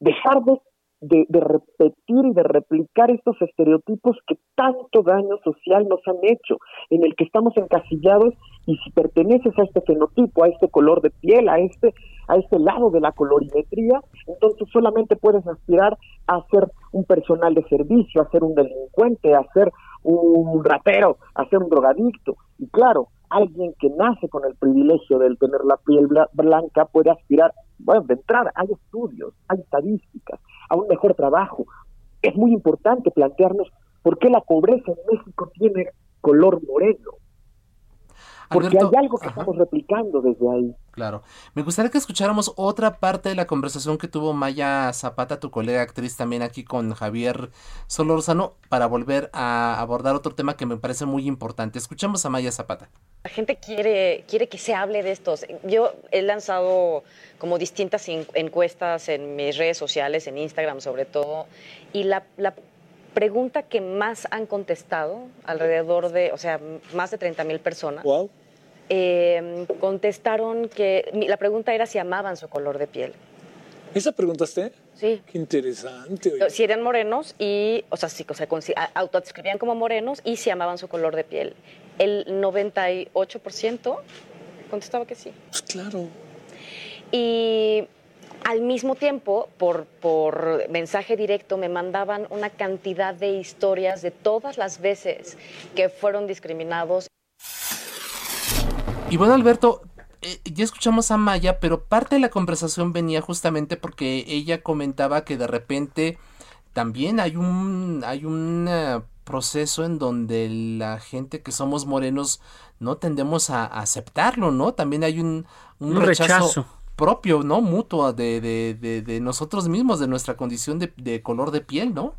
dejar de de, repetir y de replicar estos estereotipos que tanto daño social nos han hecho, en el que estamos encasillados y si perteneces a este fenotipo, a este color de piel, a este, a este lado de la colorimetría, entonces solamente puedes aspirar a ser un personal de servicio, a ser un delincuente, a ser un ratero, a ser un drogadicto. Y claro, alguien que nace con el privilegio de tener la piel blanca puede aspirar, bueno, de entrada, hay estudios, hay estadísticas, a un mejor trabajo. Es muy importante plantearnos por qué la pobreza en México tiene color moreno. Porque hay algo que estamos replicando desde ahí. Claro. Me gustaría que escucháramos otra parte de la conversación que tuvo Maya Zapata, tu colega actriz, también aquí con Javier Solorzano, para volver a abordar otro tema que me parece muy importante. Escuchamos a Maya Zapata. La gente quiere, quiere que se hable de estos. Yo he lanzado como distintas encuestas en mis redes sociales, en Instagram sobre todo, y la, la pregunta que más han contestado, alrededor de, o sea, más de 30 mil personas, wow. Em, contestaron que la pregunta era si amaban su color de piel. ¿Esa preguntaste? Sí. Qué interesante. Si eran morenos y, o sea, sí, o sea, autodescribían como morenos y si amaban su color de piel. El 98% contestaba que sí. Pues claro. Y al mismo tiempo, por, por mensaje directo, me mandaban una cantidad de historias de todas las veces que fueron discriminados y bueno, Alberto, eh, ya escuchamos a Maya, pero parte de la conversación venía justamente porque ella comentaba que de repente también hay un hay un eh, proceso en donde la gente que somos morenos no tendemos a, aceptarlo, ¿no? También hay un, un, rechazo, propio, ¿no? Mutuo de, de, de, nosotros mismos, de nuestra condición de, de color de piel, ¿no?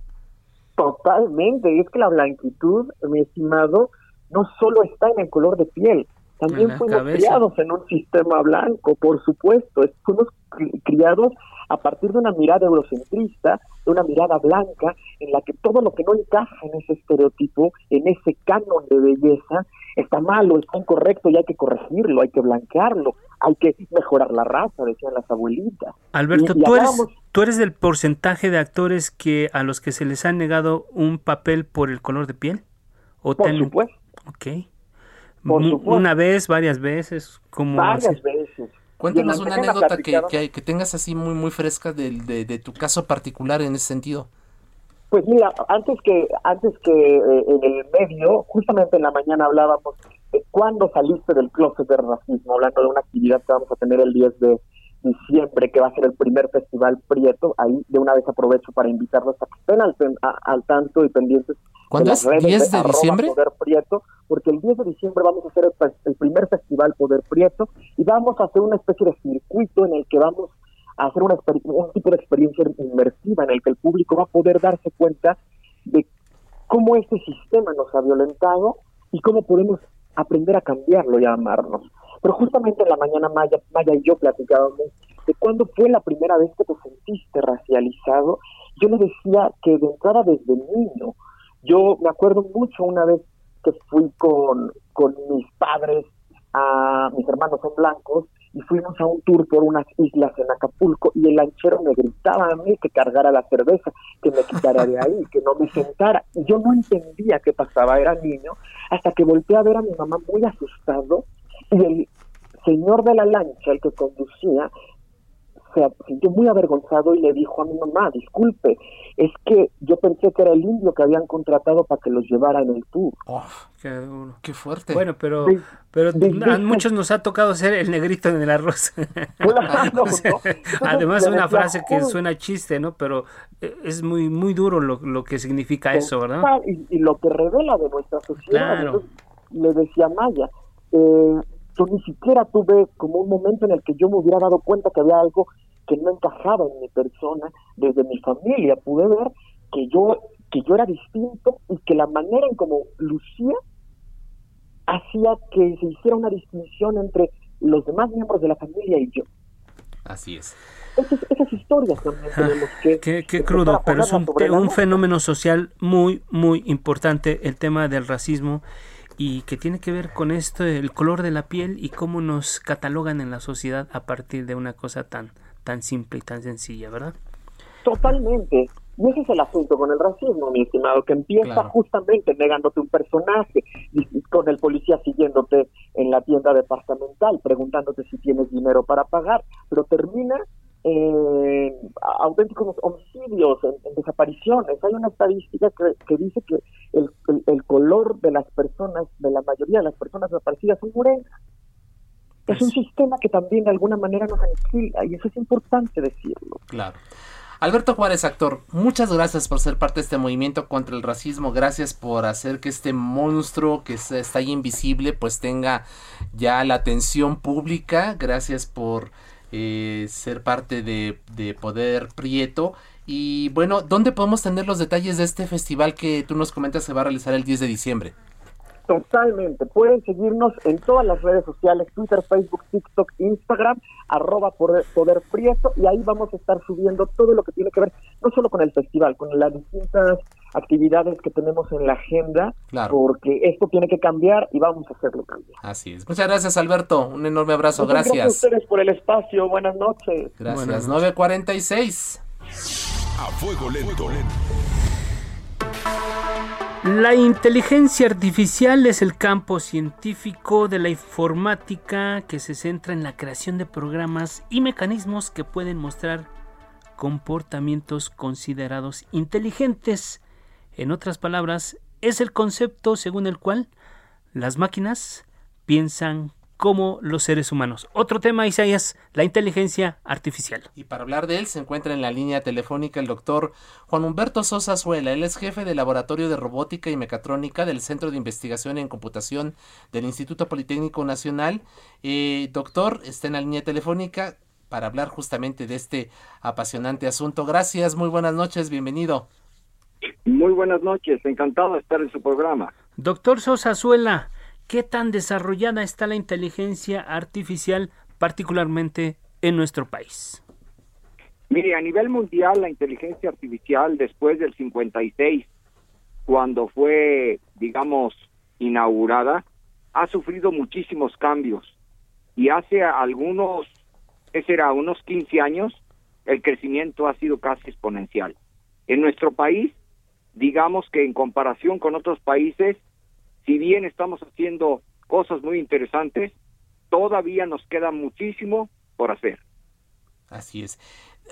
Totalmente, y es que la blanquitud, mi estimado, no solo está en el color de piel, también fuimos criados en un sistema blanco, por supuesto. Fuimos criados a partir de una mirada eurocentrista, de una mirada blanca, en la que todo lo que no encaja en ese estereotipo, en ese canon de belleza, está malo, está incorrecto y hay que corregirlo, hay que blanquearlo, hay que mejorar la raza, decían las abuelitas. Alberto, ¿tú, eres, tú eres del porcentaje de actores que a los que se les ha negado un papel por el color de piel? ¿O por supuesto. Una vez, varias veces, como varias veces. Cuéntanos una anécdota que, que, tengas así muy muy fresca de, de, tu caso particular en ese sentido. Pues mira, antes que antes que eh, en el medio, justamente en la mañana hablábamos de cuándo saliste del closet de racismo, hablando de una actividad que vamos a tener el 10 de diciembre, que va a ser el primer festival Prieto. Ahí de una vez aprovecho para invitarlos a que estén al, al tanto y pendientes. ¿Cuándo es? ¿10 de, diciembre? Poder Prieto, porque el 10 de diciembre vamos a hacer el, primer festival Poder Prieto y vamos a hacer una especie de circuito en el que vamos a hacer una un tipo de experiencia inmersiva en el que el público va a poder darse cuenta de cómo este sistema nos ha violentado y cómo podemos aprender a cambiarlo y a amarnos. Pero justamente en la mañana Maya, Maya y yo platicábamos de cuándo fue la primera vez que te sentiste racializado. Yo le decía que de entrada desde niño, yo me acuerdo mucho una vez que fui con, con mis padres, a mis hermanos son blancos, y fuimos a un tour por unas islas en Acapulco y el lanchero me gritaba a mí que cargara la cerveza, que me quitara de ahí, que no me sentara. Y yo no entendía qué pasaba, era niño, hasta que volteé a ver a mi mamá muy asustado y el señor de la lancha, el que conducía, se sintió muy avergonzado y le dijo a mi mamá, disculpe, es que yo pensé que era el indio que habían contratado para que los llevara en el tour. Oh, qué, fuerte. Bueno, pero, pero a muchos nos ha tocado ser el negrito en el arroz. Además, una frase que suena chiste, ¿no? Pero eh, es muy muy duro lo, lo que significa eso, ¿verdad? Y, lo que revela de nuestra sociedad. le decía Maya, eh, yo ni siquiera tuve como un momento en el que yo me hubiera dado cuenta que había algo que no encajaba en mi persona, desde mi familia pude ver que yo que yo era distinto y que la manera en como lucía hacía que se hiciera una distinción entre los demás miembros de la familia y yo. Así es. Esas, historias también tenemos que... Qué, crudo, pero es un, un fenómeno social muy, muy importante el tema del racismo y que tiene que ver con esto, el color de la piel y cómo nos catalogan en la sociedad a partir de una cosa tan, tan simple y tan sencilla, ¿verdad? Totalmente. Y ese es el asunto con el racismo, mi estimado, que empieza justamente negándote un personaje, y con el policía siguiéndote en la tienda departamental, preguntándote si tienes dinero para pagar, pero termina en auténticos homicidios, en, desapariciones. Hay una estadística que, dice que el, el, color de las personas, de la mayoría de las personas desaparecidas son morenas. Es un sistema que también de alguna manera nos aniquila y eso es importante decirlo. Claro. Alberto Juárez, actor, muchas gracias por ser parte de este movimiento contra el racismo. Gracias por hacer que este monstruo que está ahí invisible pues tenga ya la atención pública. Gracias por eh, ser parte de, de Poder Prieto. Y bueno, ¿dónde podemos tener los detalles de este festival que tú nos comentas se va a realizar el 10 de diciembre? Totalmente. Pueden seguirnos en todas las redes sociales, Twitter, Facebook, TikTok, Instagram, arroba poder, Prieto, y ahí vamos a estar subiendo todo lo que tiene que ver, no solo con el festival, con las distintas actividades que tenemos en la agenda, porque esto tiene que cambiar y vamos a hacerlo cambiar. Así es. Muchas gracias, Alberto. Un enorme abrazo. gracias. Gracias a ustedes por el espacio. Buenas noches. Gracias. 946. A fuego lento. La inteligencia artificial es el campo científico de la informática que se centra en la creación de programas y mecanismos que pueden mostrar comportamientos considerados inteligentes. En otras palabras, es el concepto según el cual las máquinas piensan como los seres humanos. Otro tema, Isaías, la inteligencia artificial. Y para hablar de él se encuentra en la línea telefónica el doctor Juan Humberto Sosa Suela. Él es jefe del Laboratorio de Robótica y Mecatrónica del Centro de Investigación en Computación del Instituto Politécnico Nacional. Eh, doctor, está en la línea telefónica para hablar justamente de este apasionante asunto. Gracias, muy buenas noches, bienvenido. Muy buenas noches, encantado de estar en su programa. Doctor Sosa Suela, ¿Qué tan desarrollada está la inteligencia artificial, particularmente en nuestro país? Mire, a nivel mundial, la inteligencia artificial después del 56, cuando fue, digamos, inaugurada, ha sufrido muchísimos cambios. Y hace algunos, ¿qué será? Unos 15 años, el crecimiento ha sido casi exponencial. En nuestro país, digamos que en comparación con otros países, si bien estamos haciendo cosas muy interesantes, todavía nos queda muchísimo por hacer. Así es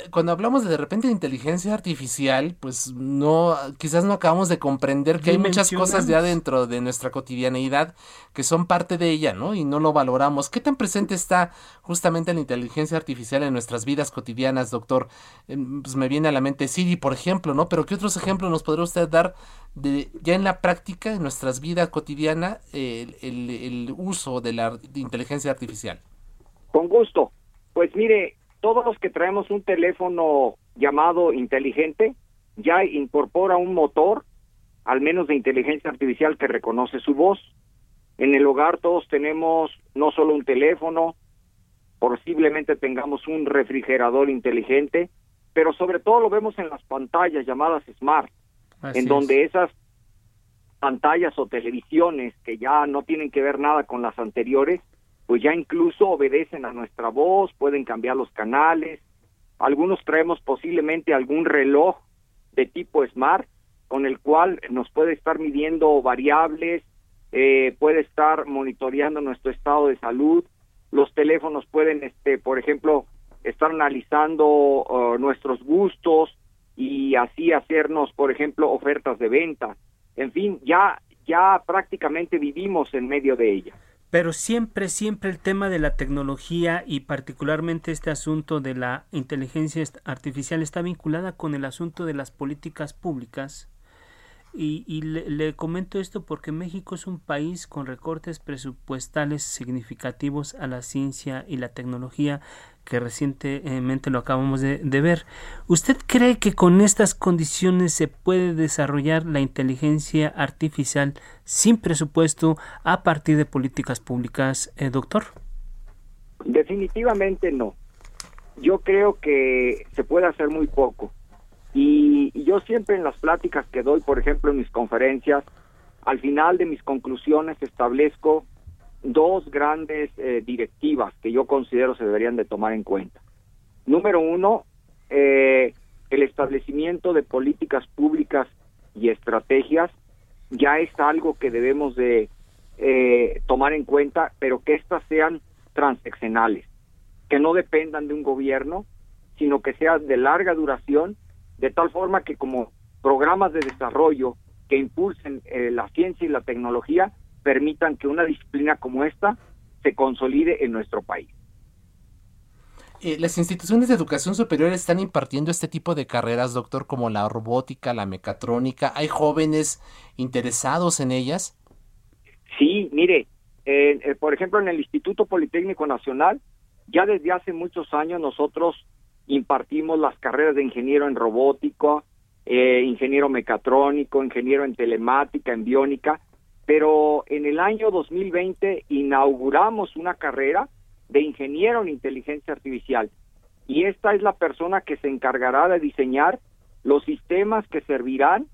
cuando hablamos de de repente de inteligencia artificial, pues no, quizás no acabamos de comprender que hay muchas cosas ya dentro de nuestra cotidianeidad que son parte de ella, ¿no? Y no lo valoramos. ¿Qué tan presente está justamente la inteligencia artificial en nuestras vidas cotidianas, doctor? Em, pues me viene a la mente Siri, por ejemplo, ¿no? Pero ¿qué otros ejemplos nos podría usted dar de ya en la práctica, en nuestras vidas cotidianas, el, el uso de la inteligencia artificial? Con gusto. Pues mire, todos los que traemos un teléfono llamado inteligente ya incorpora un motor, al menos de inteligencia artificial, que reconoce su voz. En el hogar todos tenemos no solo un teléfono, posiblemente tengamos un refrigerador inteligente, pero sobre todo lo vemos en las pantallas llamadas smart, en donde esas pantallas o televisiones que ya no tienen que ver nada con las anteriores, pues ya incluso obedecen a nuestra voz, pueden cambiar los canales. Algunos traemos posiblemente algún reloj de tipo smart con el cual nos puede estar midiendo variables, eh, puede estar monitoreando nuestro estado de salud. Los teléfonos pueden, este, por ejemplo, estar analizando uh, nuestros gustos y así hacernos, por ejemplo, ofertas de venta. En fin, ya ya prácticamente vivimos en medio de ella. Pero siempre, siempre el tema de la tecnología y particularmente este asunto de la inteligencia artificial está vinculada con el asunto de las políticas públicas. Y, le, comento esto porque México es un país con recortes presupuestales significativos a la ciencia y la tecnología que recientemente lo acabamos de, ver. ¿Usted cree que con estas condiciones se puede desarrollar la inteligencia artificial sin presupuesto a partir de políticas públicas, eh, doctor? Definitivamente no. Yo creo que se puede hacer muy poco. Y, y yo siempre en las pláticas que doy, por ejemplo, en mis conferencias, al final de mis conclusiones establezco dos grandes eh, directivas que yo considero se deberían de tomar en cuenta. Número uno, eh, el establecimiento de políticas públicas y estrategias ya es algo que debemos de eh, tomar en cuenta, pero que éstas sean transeccionales, que no dependan de un gobierno, sino que sean de larga duración, de tal forma que como programas de desarrollo que impulsen la ciencia y la tecnología permitan que una disciplina como esta se consolide en nuestro país. Eh, las instituciones de educación superior están impartiendo este tipo de carreras, doctor, como la robótica, la mecatrónica. ¿Hay jóvenes interesados en ellas? Sí, mire, eh, por ejemplo, en el Instituto Politécnico Nacional, ya desde hace muchos años nosotros impartimos las carreras de ingeniero en robótica, eh, ingeniero mecatrónico, ingeniero en telemática, en biónica, pero en el año 2020 inauguramos una carrera de ingeniero en inteligencia artificial y esta es la persona que se encargará de diseñar los sistemas que servirán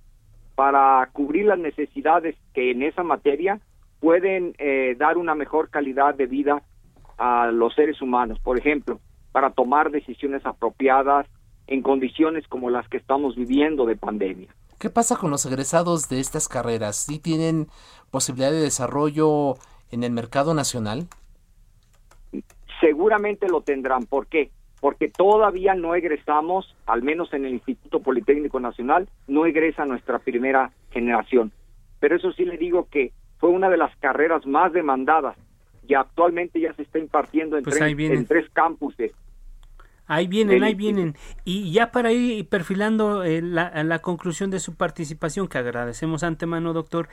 para cubrir las necesidades que en esa materia pueden eh, dar una mejor calidad de vida a los seres humanos. Por ejemplo, para tomar decisiones apropiadas en condiciones como las que estamos viviendo de pandemia. ¿Qué pasa con los egresados de estas carreras? ¿Sí tienen posibilidad de desarrollo en el mercado nacional? Seguramente lo tendrán. ¿Por qué? Porque todavía no egresamos, al menos en el Instituto Politécnico Nacional, no egresa nuestra primera generación. Pero eso sí le digo que fue una de las carreras más demandadas y actualmente ya se está impartiendo en, pues tres, en tres campuses Ahí vienen, ahí vienen. Y ya para ir perfilando eh, la, la, conclusión de su participación, que agradecemos antemano, doctor,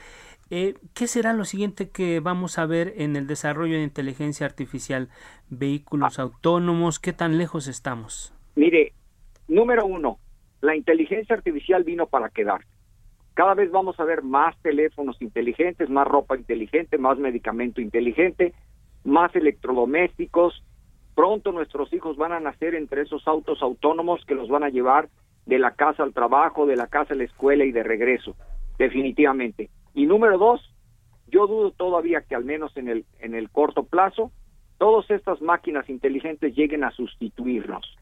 eh, ¿qué será lo siguiente que vamos a ver en el desarrollo de inteligencia artificial? ¿Vehículos autónomos? ¿Qué tan lejos estamos? Mire, número uno, la inteligencia artificial vino para quedar. Cada vez vamos a ver más teléfonos inteligentes, más ropa inteligente, más medicamento inteligente, más electrodomésticos, Pronto nuestros hijos van a nacer entre esos autos autónomos que los van a llevar de la casa al trabajo, de la casa a la escuela y de regreso, definitivamente. Y número dos, yo dudo todavía que al menos en el, en el corto plazo, todas estas máquinas inteligentes lleguen a sustituirnos.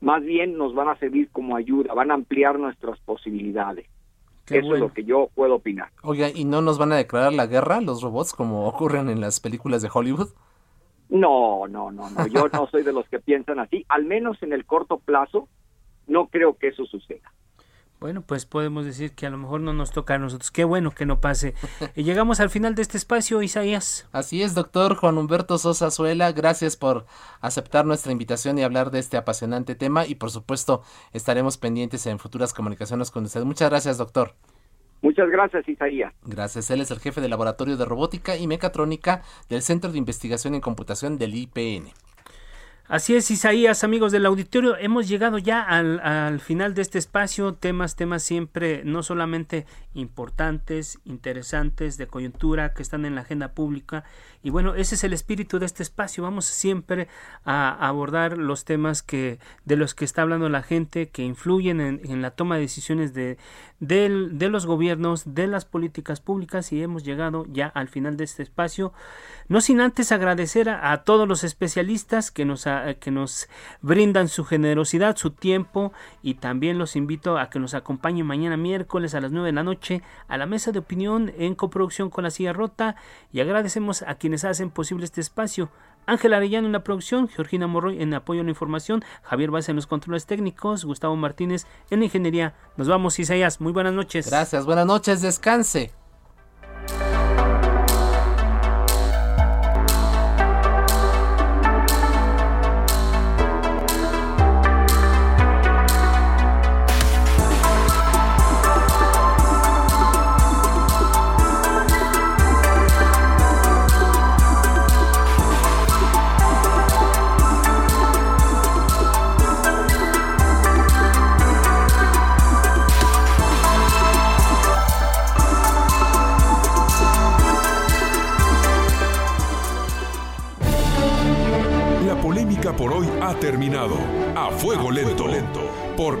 Más bien nos van a servir como ayuda, van a ampliar nuestras posibilidades. Eso es lo que yo puedo opinar. Oiga, ¿y no nos van a declarar la guerra los robots como ocurren en las películas de Hollywood? No, no, no, no. Yo no soy de los que piensan así. Al menos en el corto plazo, no creo que eso suceda. Bueno, pues podemos decir que a lo mejor no nos toca a nosotros. Qué bueno que no pase. Y llegamos al final de este espacio, Isaías. Así es, doctor Juan Humberto Sosa Zuela. Gracias por aceptar nuestra invitación y hablar de este apasionante tema. Y por supuesto, estaremos pendientes en futuras comunicaciones con usted. Muchas gracias, doctor. Muchas gracias, Isaías. Gracias. Él es el jefe del Laboratorio de Robótica y Mecatrónica del Centro de Investigación en Computación del IPN. Así es, Isaías, amigos del auditorio, hemos llegado ya al, al, final de este espacio, temas, temas siempre no solamente importantes, interesantes, de coyuntura, que están en la agenda pública. Y bueno, ese es el espíritu de este espacio. Vamos siempre a abordar los temas que, de los que está hablando la gente, que influyen en, en la toma de decisiones de, de, de los gobiernos, de las políticas públicas, y hemos llegado ya al final de este espacio. No sin antes agradecer a, todos los especialistas que nos, a, que nos brindan su generosidad, su tiempo y también los invito a que nos acompañen mañana miércoles a las 9 de la noche a la mesa de opinión en coproducción con la silla rota y agradecemos a quienes hacen posible este espacio. Ángel Arellano en la producción, Georgina Morroy en apoyo a la información, Javier Vázquez en los controles técnicos, Gustavo Martínez en la ingeniería. Nos vamos, Isaías. Muy buenas noches. Gracias, buenas noches, descanse.